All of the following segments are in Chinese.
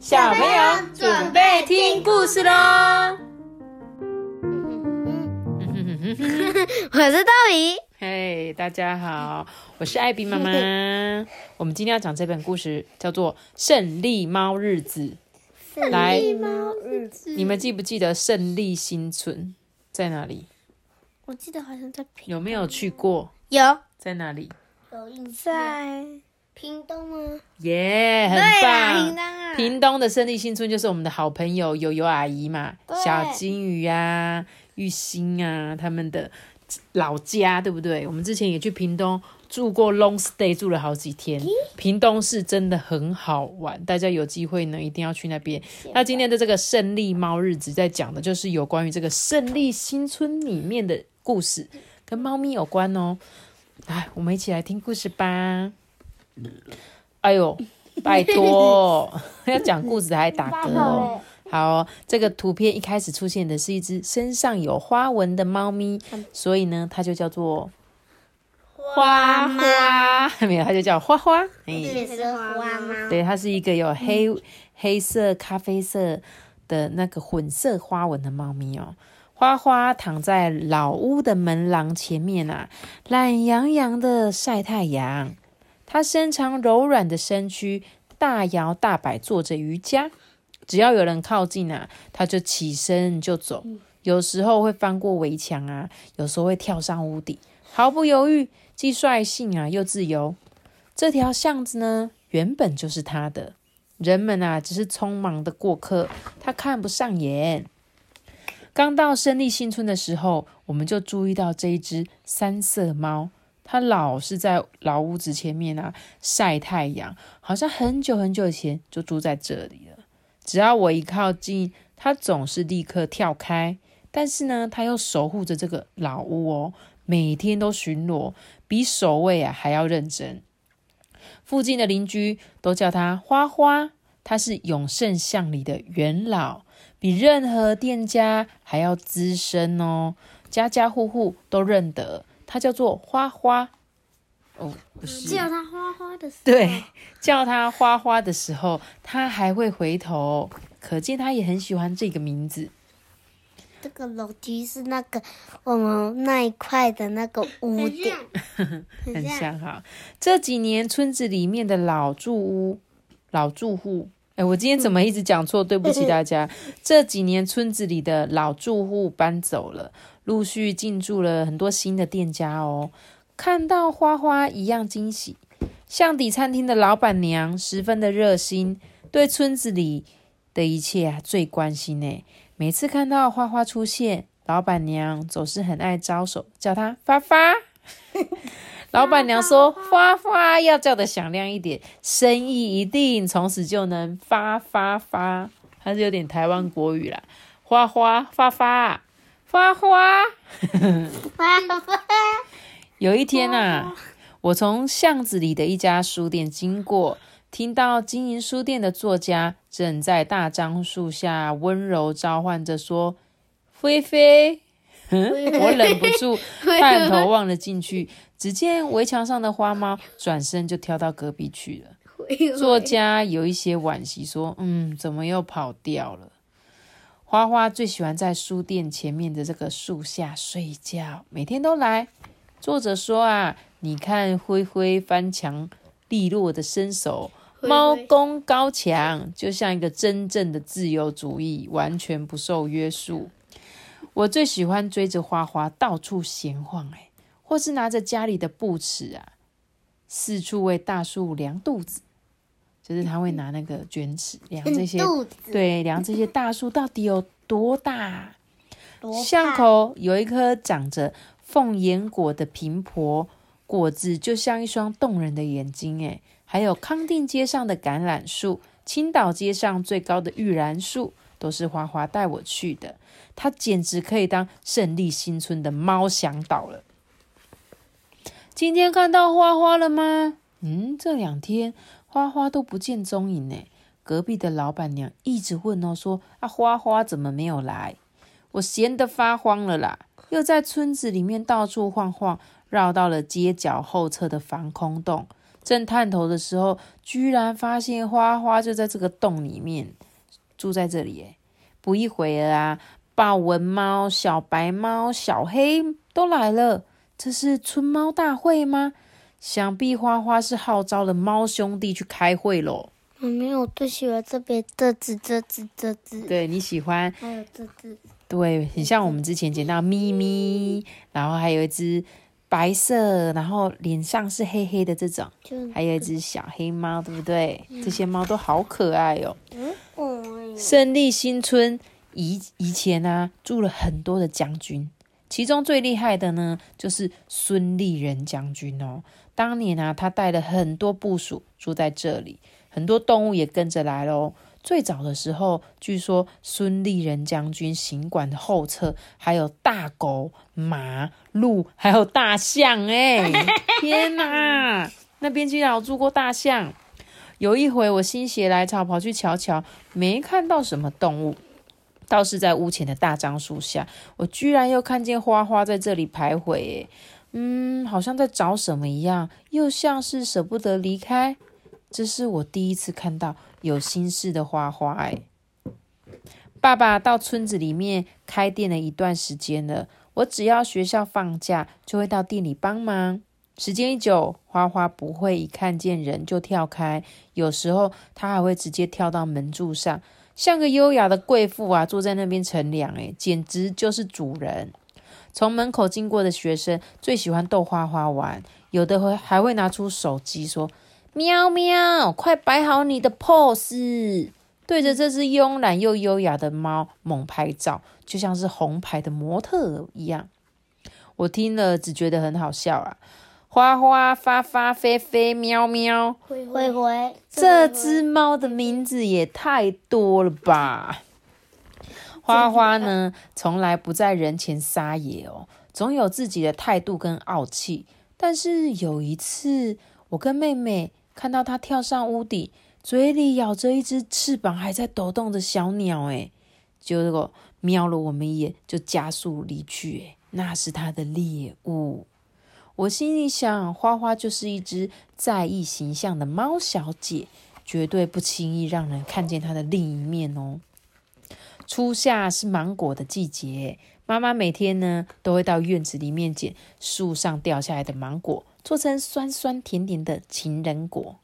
小朋友准备听故事喽！我是豆比，嘿，大家好，我是艾比妈妈。我们今天要讲这本故事，叫做《胜利猫日子》。来，猫日子，你们记不记得胜利新村在哪里？我记得好像在屏，有没有去过？有在哪里？有印在屏东吗？耶、很棒！屏东啊，屏东的胜利新村就是我们的好朋友悠悠阿姨嘛，小金鱼啊、玉兴啊，他们的老家，对不对？我们之前也去屏东住过 long stay，住了好几天。屏东是真的很好玩，大家有机会呢一定要去那边。那今天的这个胜利猫日子在讲的就是有关于这个胜利新村里面的故事，跟猫咪有关哦。来，我们一起来听故事吧。哎呦，拜托，要讲故事还打嗝哦。好，这个图片一开始出现的是一只身上有花纹的猫咪，所以呢，它就叫做花花，没有，它就叫花花。哎，也是花猫，对，它是一个有黑黑色、咖啡色的那个混色花纹的猫咪哦。花花躺在老屋的门廊前面啊，懒洋洋的晒太阳。它伸长柔软的身躯，大摇大摆做着瑜伽。只要有人靠近啊，它就起身就走。有时候会翻过围墙啊，有时候会跳上屋顶，毫不犹豫，既率性啊又自由。这条巷子呢，原本就是他的，人们啊只是匆忙的过客，他看不上眼。刚到胜利新村的时候，我们就注意到这一只三色猫，他老是在老屋子前面啊晒太阳，好像很久很久以前就住在这里了。只要我一靠近，他总是立刻跳开。但是呢，他又守护着这个老屋哦，每天都巡逻，比守卫啊还要认真。附近的邻居都叫他花花，他是永盛巷里的元老，比任何店家还要资深哦，家家户户都认得。它叫做花花。哦，不是，叫它花花的时候，对，叫它花花的时候，它还会回头，可见它也很喜欢这个名字。这个楼梯是那个我们那一块的那个屋顶，很像 哈。这几年村子里面的老住屋、老住户，哎，我今天怎么一直讲错？对不起大家。这几年村子里的老住户搬走了，陆续进驻了很多新的店家哦。看到花花一样惊喜。巷底餐厅的老板娘十分的热心，对村子里的一切啊最关心呢。每次看到花花出现，老板娘总是很爱招手，叫她发发。老板娘说：“花花要叫的响亮一点，生意一定从此就能发发发。”它是有点台湾国语啦，花花发发花花。花花，有一天啊，我从巷子里的一家书店经过，听到经营书店的作家正在大樟树下温柔召唤着说：“菲菲。”我忍不住 探头望了进去，只见围墙上的花猫转身就跳到隔壁去了。作家有一些惋惜，说：“嗯，怎么又跑掉了？”花花最喜欢在书店前面的这个树下睡觉，每天都来。作者说啊，你看灰灰翻墙利落的身手，猫功高强，就像一个真正的自由主义，完全不受约束。我最喜欢追着花花到处闲晃，哎，或是拿着家里的布尺啊，四处为大树量肚子。就是他会拿那个卷尺量这些，对，量这些大树到底有多大。多巷口有一棵长着凤眼果的平婆，果子就像一双动人的眼睛。哎，还有康定街上的橄榄树，青岛街上最高的玉兰树，都是花花带我去的。它简直可以当胜利新村的猫向导了。今天看到花花了吗？嗯，这两天花花都不见踪影呢。隔壁的老板娘一直问哦，说啊，花花怎么没有来？我闲得发慌了啦，又在村子里面到处晃晃，绕到了街角后侧的防空洞，正探头的时候，居然发现花花就在这个洞里面住在这里。诶不一会儿啊，豹纹猫、小白猫、小黑都来了。这是春猫大会吗？想必花花是号召了猫兄弟去开会喽。我没有最喜欢这边这只、这只、这只。对你喜欢？还有这只。对，很像我们之前捡到咪咪，然后还有一只白色，然后脸上是黑黑的这种，还有一只小黑猫，对不对？这些猫都好可爱哦。嗯，胜利新村以以前呢住了很多的将军，其中最厉害的呢就是孙立人将军哦。当年啊，他带了很多部属住在这里。很多动物也跟着来喽。最早的时候，据说孙立人将军行馆的后侧还有大狗、马、鹿，还有大象。哎，天哪！那边居然有住过大象。有一回我心血来潮跑去瞧瞧，没看到什么动物，倒是在屋前的大樟树下，我居然又看见花花在这里徘徊。哎，嗯，好像在找什么一样，又像是舍不得离开。这是我第一次看到有心事的花花。哎，爸爸到村子里面开店了一段时间了。我只要学校放假，就会到店里帮忙。时间一久，花花不会一看见人就跳开，有时候他还会直接跳到门柱上，像个优雅的贵妇啊，坐在那边乘凉。哎，简直就是主人。从门口经过的学生最喜欢逗花花玩，有的会还会拿出手机说。喵喵，快摆好你的 pose，对着这只慵懒又优雅的猫猛拍照，就像是红牌的模特一样。我听了只觉得很好笑啊！花花、发发、飞飞、喵喵、灰灰，这只猫的名字也太多了吧！花花呢，从来不在人前撒野哦，总有自己的态度跟傲气。但是有一次，我跟妹妹。看到它跳上屋顶，嘴里咬着一只翅膀还在抖动的小鸟，哎，结果瞄了我们一眼，就加速离去，哎，那是它的猎物。我心里想，花花就是一只在意形象的猫小姐，绝对不轻易让人看见它的另一面哦。初夏是芒果的季节，妈妈每天呢都会到院子里面捡树上掉下来的芒果。做成酸酸甜甜的情人果。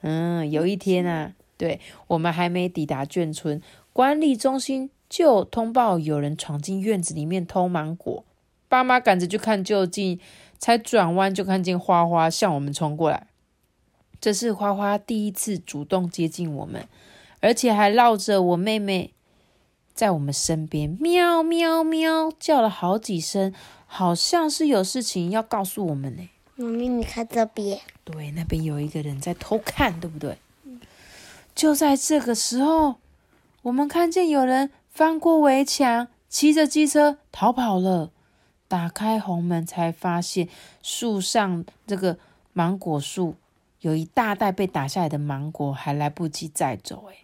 嗯，有一天啊，对我们还没抵达眷村，管理中心就通报有人闯进院子里面偷芒果。爸妈赶着去看究竟，才转弯就看见花花向我们冲过来。这是花花第一次主动接近我们，而且还绕着我妹妹在我们身边喵喵喵叫了好几声，好像是有事情要告诉我们呢。妈咪，你看这边，对，那边有一个人在偷看，对不对？就在这个时候，我们看见有人翻过围墙，骑着机车逃跑了。打开红门，才发现树上这个芒果树有一大袋被打下来的芒果，还来不及载走。哎，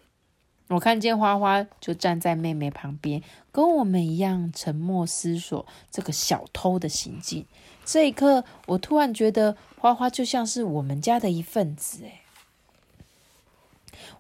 我看见花花就站在妹妹旁边，跟我们一样沉默思索这个小偷的行径。这一刻，我突然觉得花花就像是我们家的一份子哎。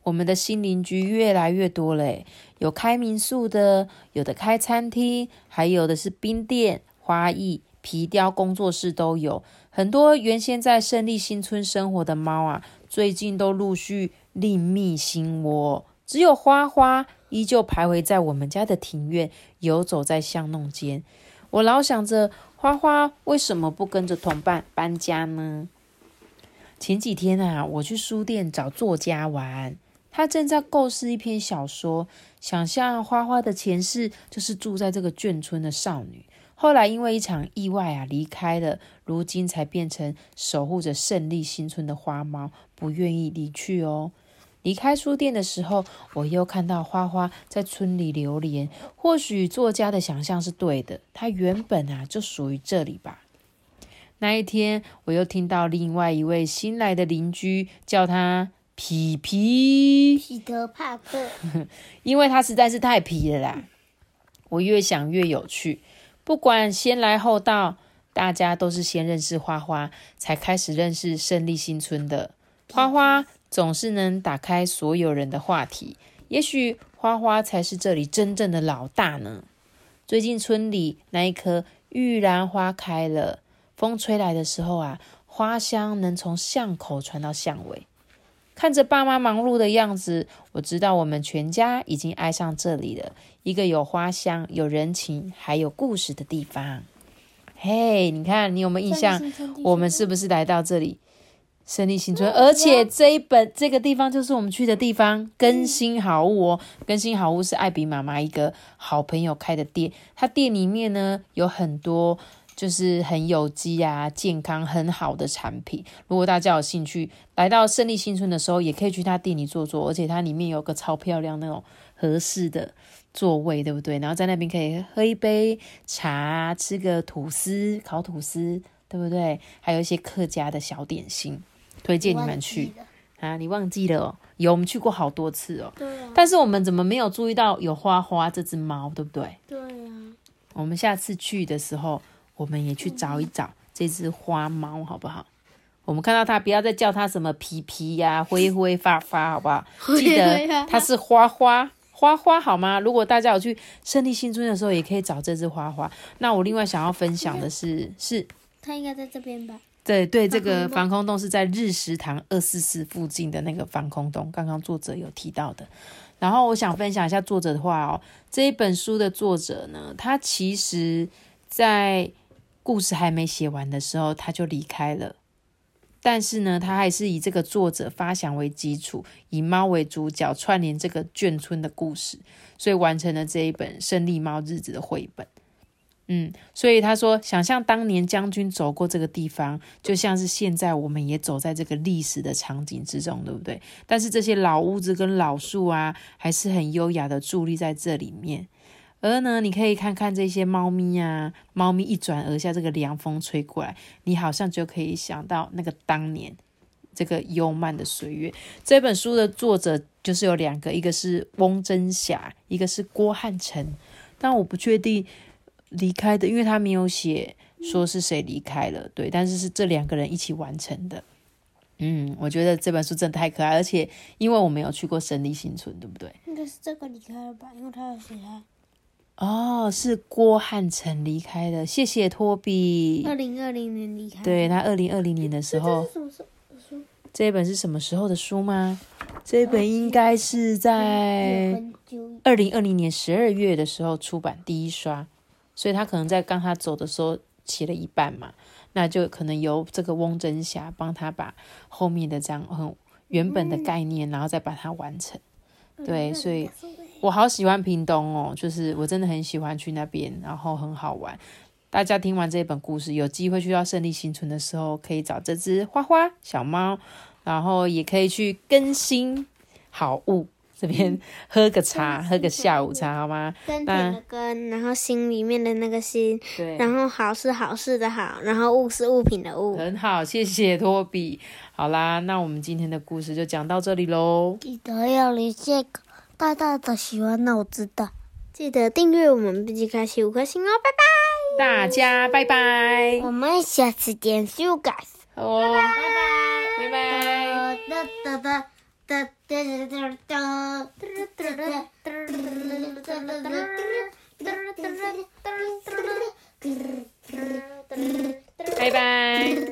我们的新邻居越来越多了有开民宿的，有的开餐厅，还有的是冰店、花艺、皮雕工作室都有。很多原先在胜利新村生活的猫啊，最近都陆续另觅新窝。只有花花依旧徘徊在我们家的庭院，游走在巷弄间。我老想着。花花为什么不跟着同伴搬家呢？前几天啊，我去书店找作家玩，他正在构思一篇小说，想象花花的前世就是住在这个眷村的少女，后来因为一场意外啊离开了，如今才变成守护着胜利新村的花猫，不愿意离去哦。离开书店的时候，我又看到花花在村里流连。或许作家的想象是对的，它原本啊就属于这里吧。那一天，我又听到另外一位新来的邻居叫他皮皮，皮特帕克，因为他实在是太皮了啦。我越想越有趣，不管先来后到，大家都是先认识花花，才开始认识胜利新村的。花花总是能打开所有人的话题，也许花花才是这里真正的老大呢。最近村里那一棵玉兰花开了，风吹来的时候啊，花香能从巷口传到巷尾。看着爸妈忙碌的样子，我知道我们全家已经爱上这里了，一个有花香、有人情、还有故事的地方。嘿，你看，你有没有印象？我们是不是来到这里胜利新村？而且这一本这个地方就是我们去的地方，更新好物哦。更新好物是艾比妈妈一个好朋友开的店，他店里面呢有很多就是很有机啊、健康很好的产品。如果大家有兴趣来到胜利新村的时候，也可以去他店里坐坐，而且它里面有个超漂亮那种合适的。座位对不对？然后在那边可以喝一杯茶，吃个吐司，烤吐司，对不对？还有一些客家的小点心，推荐你们去啊！你忘记了？哦？有，我们去过好多次哦。对啊。但是我们怎么没有注意到有花花这只猫，对不对？对啊。我们下次去的时候，我们也去找一找这只花猫，好不好？我们看到它，不要再叫它什么皮皮呀、灰灰发发，好不好？记得它是花花。花花好吗？如果大家有去胜利新村的时候，也可以找这只花花。那我另外想要分享的是，是它应该在这边吧？对对，这个防空洞是在日食堂二四四附近的那个防空洞，刚刚作者有提到的。然后我想分享一下作者的话哦，这一本书的作者呢，他其实在故事还没写完的时候，他就离开了。但是呢，他还是以这个作者发想为基础，以猫为主角，串联这个眷村的故事，所以完成了这一本《胜利猫日子》的绘本。嗯，所以他说，想象当年将军走过这个地方，就像是现在我们也走在这个历史的场景之中，对不对？但是这些老屋子跟老树啊，还是很优雅的伫立在这里面。而呢，你可以看看这些猫咪啊，猫咪一转而下，这个凉风吹过来，你好像就可以想到那个当年这个幽慢的岁月。这本书的作者就是有两个，一个是翁真霞，一个是郭汉成，但我不确定离开的，因为他没有写说是谁离开了，对，但是是这两个人一起完成的。嗯，我觉得这本书真的太可爱，而且因为我没有去过胜利新村，对不对？应该是这个离开了吧，因为他有写。哦，是郭汉成离开的，谢谢托比。二零二零年离开。对他，二零二零年的时候。这一本是什么时候的书吗？这一本应该是在二零二零年十二月的时候出版第一刷，所以他可能在刚他走的时候写了一半嘛，那就可能由这个翁真霞帮他把后面的这样很原本的概念，然后再把它完成。对，所以。我好喜欢屏东哦，就是我真的很喜欢去那边，然后很好玩。大家听完这本故事，有机会去到胜利新村的时候，可以找这只花花小猫，然后也可以去更新好物这边喝个茶，喝个下午茶，好吗？根的根，然后心里面的那个心，对，然后好是好事的好，然后物是物品的物，很好，谢谢托比。好啦，那我们今天的故事就讲到这里喽。记得要离这个。大大的喜欢，那我知道。记得订阅我们，并且开启五颗星哦，拜拜！大家拜拜！我们下次见，See you guys！哦，拜拜，拜拜！拜拜！